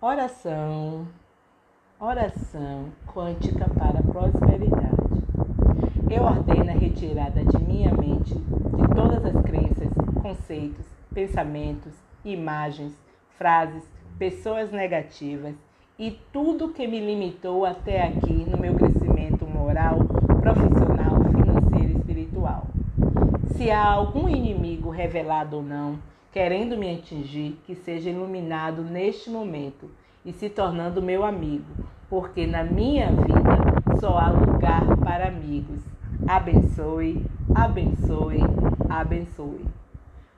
Oração, oração quântica para prosperidade. Eu ordeno a retirada de minha mente de todas as crenças, conceitos, pensamentos, imagens, frases, pessoas negativas e tudo que me limitou até aqui no meu crescimento moral, profissional, financeiro e espiritual. Se há algum inimigo revelado ou não, querendo me atingir, que seja iluminado neste momento e se tornando meu amigo, porque na minha vida só há lugar para amigos. Abençoe, abençoe, abençoe.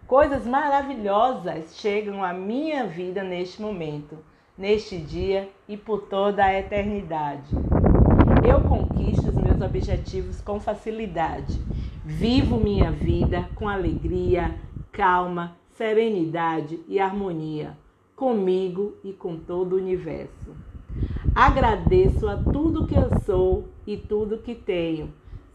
Coisas maravilhosas chegam à minha vida neste momento, neste dia e por toda a eternidade. Eu conquisto os meus objetivos com facilidade. Vivo minha vida com alegria, calma, serenidade e harmonia comigo e com todo o universo. Agradeço a tudo que eu sou e tudo que tenho.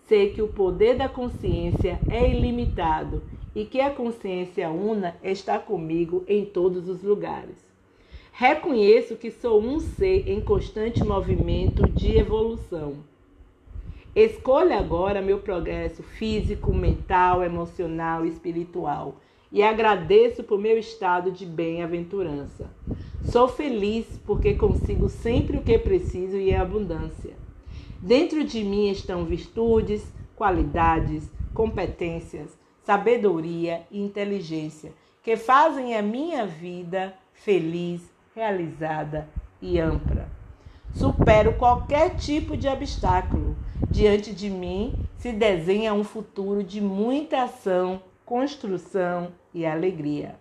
Sei que o poder da consciência é ilimitado e que a consciência una está comigo em todos os lugares. Reconheço que sou um ser em constante movimento de evolução. Escolha agora meu progresso físico, mental, emocional e espiritual e agradeço por meu estado de bem-aventurança. Sou feliz porque consigo sempre o que preciso e em abundância. Dentro de mim estão virtudes, qualidades, competências, sabedoria e inteligência que fazem a minha vida feliz, realizada e ampla. Supero qualquer tipo de obstáculo. Diante de mim se desenha um futuro de muita ação, construção e alegria.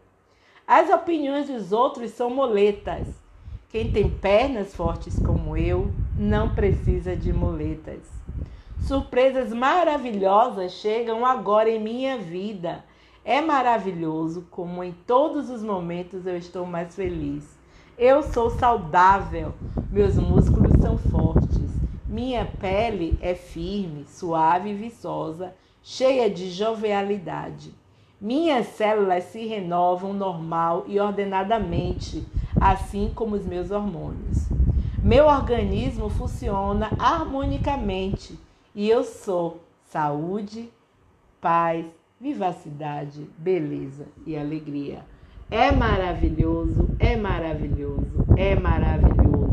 As opiniões dos outros são moletas. Quem tem pernas fortes como eu não precisa de moletas. Surpresas maravilhosas chegam agora em minha vida. É maravilhoso como em todos os momentos eu estou mais feliz. Eu sou saudável, meus músculos são fortes, minha pele é firme, suave e viçosa, cheia de jovialidade. Minhas células se renovam normal e ordenadamente, assim como os meus hormônios. Meu organismo funciona harmonicamente e eu sou saúde, paz, vivacidade, beleza e alegria. É maravilhoso, é maravilhoso, é maravilhoso.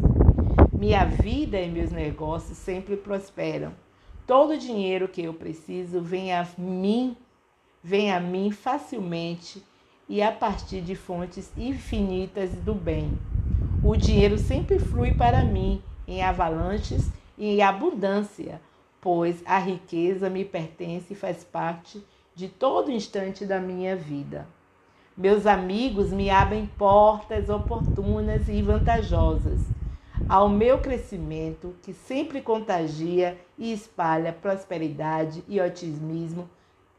Minha vida e meus negócios sempre prosperam. Todo o dinheiro que eu preciso vem a mim vem a mim facilmente e a partir de fontes infinitas do bem. O dinheiro sempre flui para mim em avalanches e em abundância, pois a riqueza me pertence e faz parte de todo instante da minha vida. Meus amigos me abrem portas oportunas e vantajosas ao meu crescimento, que sempre contagia e espalha prosperidade e otimismo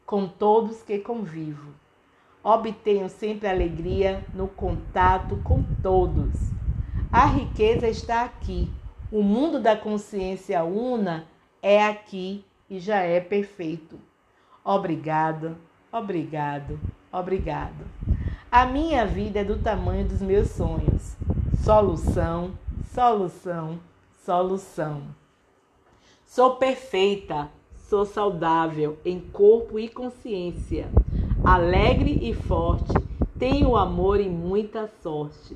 com todos que convivo. Obtenho sempre alegria no contato com todos. A riqueza está aqui. O mundo da consciência una é aqui e já é perfeito. Obrigado, obrigado, obrigado. A minha vida é do tamanho dos meus sonhos. Solução, solução, solução. Sou perfeita, Sou saudável em corpo e consciência, alegre e forte, tenho amor e muita sorte.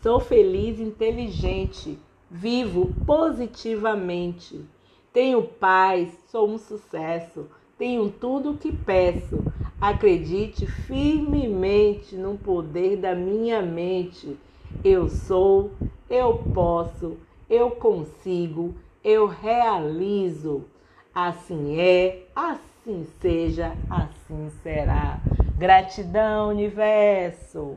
Sou feliz inteligente, vivo positivamente. Tenho paz, sou um sucesso, tenho tudo o que peço. Acredite firmemente no poder da minha mente. Eu sou, eu posso, eu consigo, eu realizo. Assim é, assim seja, assim será. Gratidão, universo.